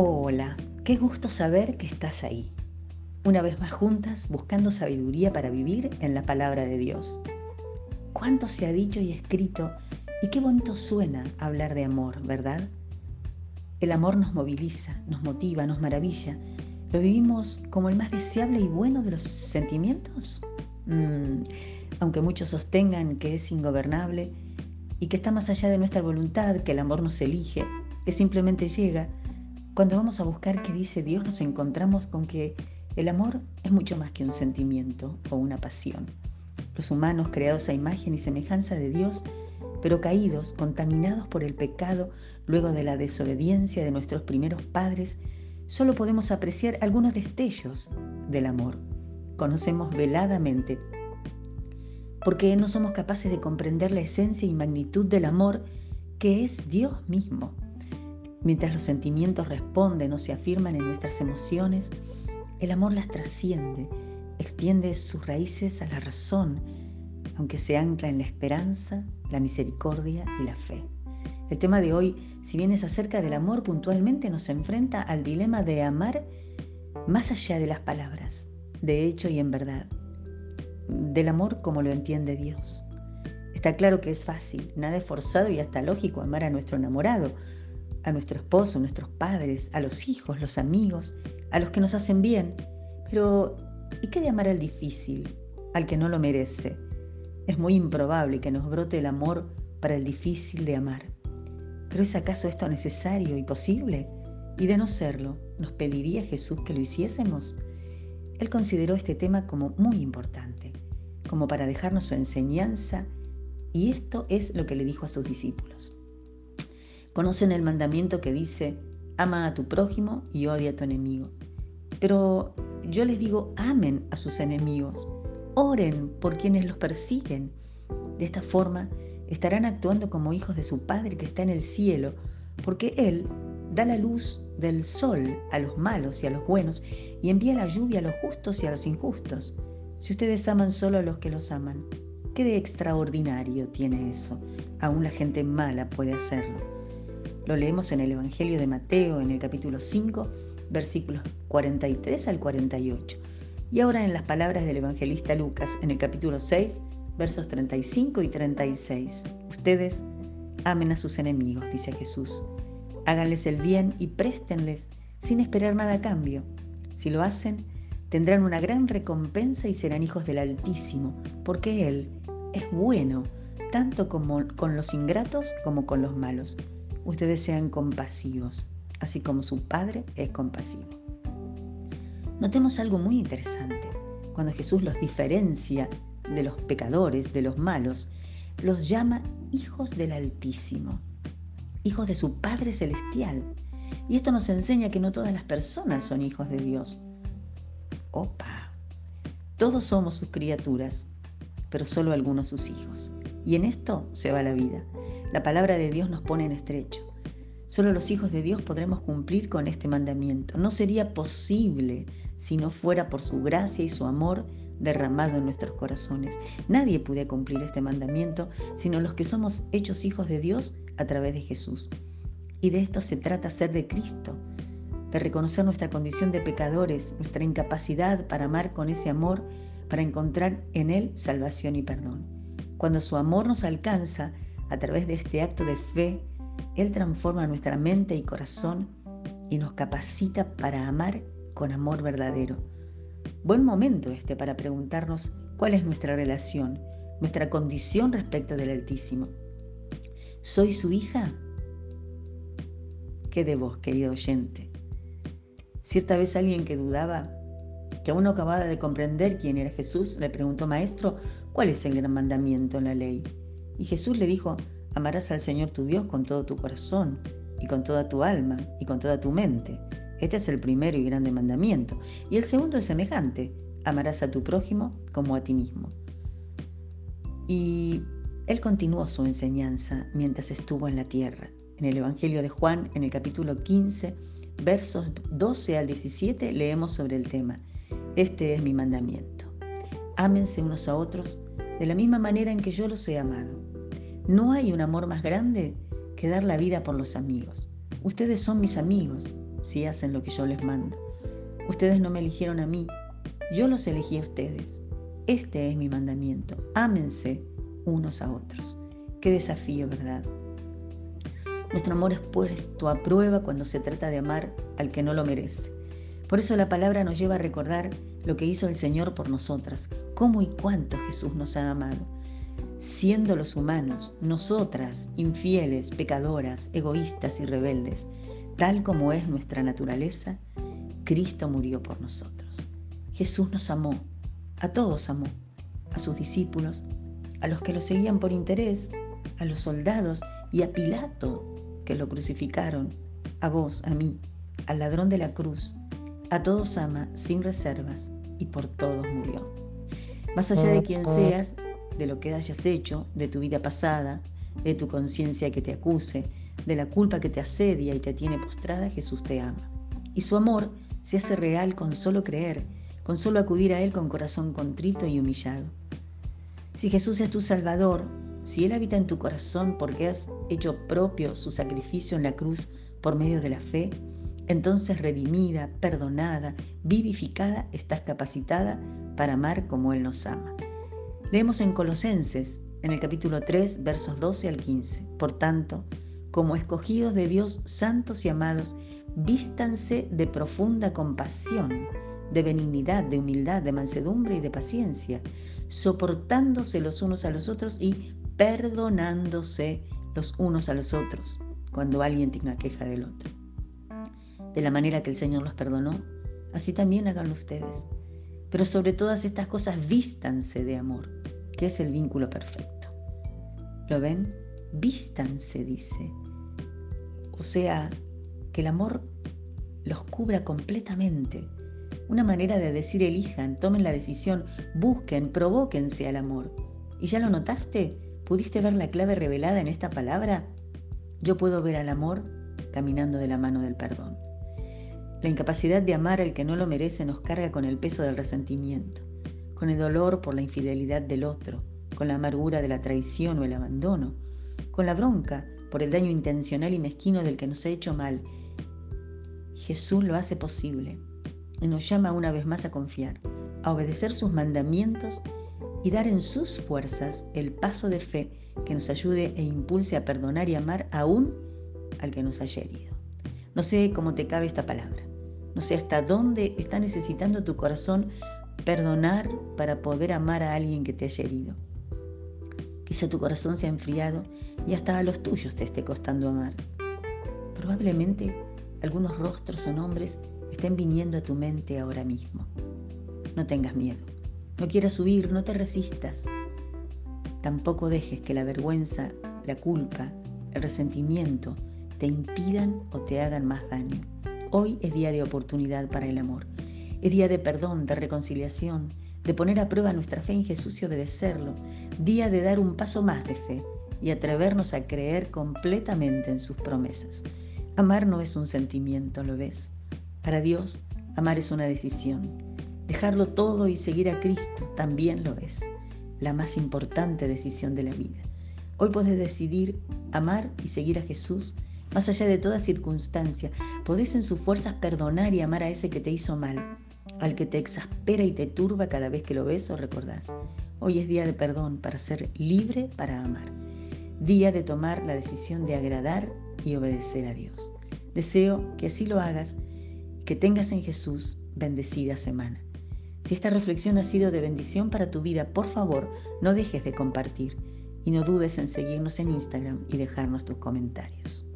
Hola, qué gusto saber que estás ahí. Una vez más juntas buscando sabiduría para vivir en la palabra de Dios. Cuánto se ha dicho y escrito y qué bonito suena hablar de amor, ¿verdad? El amor nos moviliza, nos motiva, nos maravilla. ¿Lo vivimos como el más deseable y bueno de los sentimientos? Mm, aunque muchos sostengan que es ingobernable y que está más allá de nuestra voluntad, que el amor nos elige, que simplemente llega, cuando vamos a buscar qué dice Dios nos encontramos con que el amor es mucho más que un sentimiento o una pasión. Los humanos creados a imagen y semejanza de Dios, pero caídos, contaminados por el pecado luego de la desobediencia de nuestros primeros padres, solo podemos apreciar algunos destellos del amor. Conocemos veladamente porque no somos capaces de comprender la esencia y magnitud del amor que es Dios mismo. Mientras los sentimientos responden o se afirman en nuestras emociones, el amor las trasciende, extiende sus raíces a la razón, aunque se ancla en la esperanza, la misericordia y la fe. El tema de hoy, si bien es acerca del amor, puntualmente nos enfrenta al dilema de amar más allá de las palabras, de hecho y en verdad, del amor como lo entiende Dios. Está claro que es fácil, nada es forzado y hasta lógico amar a nuestro enamorado, a nuestro esposo, nuestros padres, a los hijos, los amigos, a los que nos hacen bien. Pero, ¿y qué de amar al difícil, al que no lo merece? Es muy improbable que nos brote el amor para el difícil de amar. ¿Pero es acaso esto necesario y posible? Y de no serlo, ¿nos pediría Jesús que lo hiciésemos? Él consideró este tema como muy importante, como para dejarnos su enseñanza, y esto es lo que le dijo a sus discípulos. Conocen el mandamiento que dice, ama a tu prójimo y odia a tu enemigo. Pero yo les digo, amen a sus enemigos, oren por quienes los persiguen. De esta forma estarán actuando como hijos de su Padre que está en el cielo, porque Él da la luz del sol a los malos y a los buenos y envía la lluvia a los justos y a los injustos. Si ustedes aman solo a los que los aman, ¿qué de extraordinario tiene eso? Aún la gente mala puede hacerlo. Lo leemos en el Evangelio de Mateo en el capítulo 5, versículos 43 al 48. Y ahora en las palabras del evangelista Lucas en el capítulo 6, versos 35 y 36. Ustedes amen a sus enemigos, dice Jesús. Háganles el bien y préstenles sin esperar nada a cambio. Si lo hacen, tendrán una gran recompensa y serán hijos del Altísimo, porque Él es bueno, tanto con los ingratos como con los malos ustedes sean compasivos, así como su Padre es compasivo. Notemos algo muy interesante. Cuando Jesús los diferencia de los pecadores, de los malos, los llama hijos del Altísimo, hijos de su Padre Celestial. Y esto nos enseña que no todas las personas son hijos de Dios. Opa, todos somos sus criaturas, pero solo algunos sus hijos. Y en esto se va la vida. La palabra de Dios nos pone en estrecho. Solo los hijos de Dios podremos cumplir con este mandamiento. No sería posible si no fuera por su gracia y su amor derramado en nuestros corazones. Nadie puede cumplir este mandamiento sino los que somos hechos hijos de Dios a través de Jesús. Y de esto se trata ser de Cristo, de reconocer nuestra condición de pecadores, nuestra incapacidad para amar con ese amor, para encontrar en Él salvación y perdón. Cuando su amor nos alcanza, a través de este acto de fe, Él transforma nuestra mente y corazón y nos capacita para amar con amor verdadero. Buen momento este para preguntarnos cuál es nuestra relación, nuestra condición respecto del Altísimo. ¿Soy su hija? ¿Qué de vos, querido oyente? Cierta vez alguien que dudaba, que aún no acababa de comprender quién era Jesús, le preguntó, Maestro, ¿cuál es el gran mandamiento en la ley? Y Jesús le dijo, amarás al Señor tu Dios con todo tu corazón y con toda tu alma y con toda tu mente. Este es el primero y grande mandamiento. Y el segundo es semejante, amarás a tu prójimo como a ti mismo. Y él continuó su enseñanza mientras estuvo en la tierra. En el Evangelio de Juan, en el capítulo 15, versos 12 al 17, leemos sobre el tema. Este es mi mandamiento. Ámense unos a otros de la misma manera en que yo los he amado. No hay un amor más grande que dar la vida por los amigos. Ustedes son mis amigos si hacen lo que yo les mando. Ustedes no me eligieron a mí, yo los elegí a ustedes. Este es mi mandamiento. Ámense unos a otros. Qué desafío, ¿verdad? Nuestro amor es puesto a prueba cuando se trata de amar al que no lo merece. Por eso la palabra nos lleva a recordar lo que hizo el Señor por nosotras, cómo y cuánto Jesús nos ha amado. Siendo los humanos, nosotras, infieles, pecadoras, egoístas y rebeldes, tal como es nuestra naturaleza, Cristo murió por nosotros. Jesús nos amó, a todos amó, a sus discípulos, a los que lo seguían por interés, a los soldados y a Pilato, que lo crucificaron, a vos, a mí, al ladrón de la cruz. A todos ama sin reservas y por todos murió. Más allá de quien seas, de lo que hayas hecho, de tu vida pasada, de tu conciencia que te acuse, de la culpa que te asedia y te tiene postrada, Jesús te ama. Y su amor se hace real con solo creer, con solo acudir a Él con corazón contrito y humillado. Si Jesús es tu Salvador, si Él habita en tu corazón porque has hecho propio su sacrificio en la cruz por medio de la fe, entonces redimida, perdonada, vivificada, estás capacitada para amar como Él nos ama. Leemos en Colosenses, en el capítulo 3, versos 12 al 15. Por tanto, como escogidos de Dios santos y amados, vístanse de profunda compasión, de benignidad, de humildad, de mansedumbre y de paciencia, soportándose los unos a los otros y perdonándose los unos a los otros cuando alguien tenga queja del otro. De la manera que el Señor los perdonó, así también háganlo ustedes. Pero sobre todas estas cosas vístanse de amor, que es el vínculo perfecto. ¿Lo ven? Vístanse, dice. O sea, que el amor los cubra completamente. Una manera de decir elijan, tomen la decisión, busquen, provóquense al amor. ¿Y ya lo notaste? ¿Pudiste ver la clave revelada en esta palabra? Yo puedo ver al amor caminando de la mano del perdón. La incapacidad de amar al que no lo merece nos carga con el peso del resentimiento, con el dolor por la infidelidad del otro, con la amargura de la traición o el abandono, con la bronca por el daño intencional y mezquino del que nos ha hecho mal. Jesús lo hace posible y nos llama una vez más a confiar, a obedecer sus mandamientos y dar en sus fuerzas el paso de fe que nos ayude e impulse a perdonar y amar aún al que nos haya herido. No sé cómo te cabe esta palabra. No sé hasta dónde está necesitando tu corazón perdonar para poder amar a alguien que te haya herido. Quizá tu corazón se ha enfriado y hasta a los tuyos te esté costando amar. Probablemente algunos rostros o nombres estén viniendo a tu mente ahora mismo. No tengas miedo. No quieras huir, no te resistas. Tampoco dejes que la vergüenza, la culpa, el resentimiento te impidan o te hagan más daño. Hoy es día de oportunidad para el amor. Es día de perdón, de reconciliación, de poner a prueba nuestra fe en Jesús y obedecerlo. Día de dar un paso más de fe y atrevernos a creer completamente en sus promesas. Amar no es un sentimiento, ¿lo ves? Para Dios, amar es una decisión. Dejarlo todo y seguir a Cristo también lo es. La más importante decisión de la vida. Hoy puedes decidir amar y seguir a Jesús más allá de toda circunstancia, podés en sus fuerzas perdonar y amar a ese que te hizo mal, al que te exaspera y te turba cada vez que lo ves o recordás. Hoy es día de perdón para ser libre para amar. Día de tomar la decisión de agradar y obedecer a Dios. Deseo que así lo hagas y que tengas en Jesús bendecida semana. Si esta reflexión ha sido de bendición para tu vida, por favor, no dejes de compartir y no dudes en seguirnos en Instagram y dejarnos tus comentarios.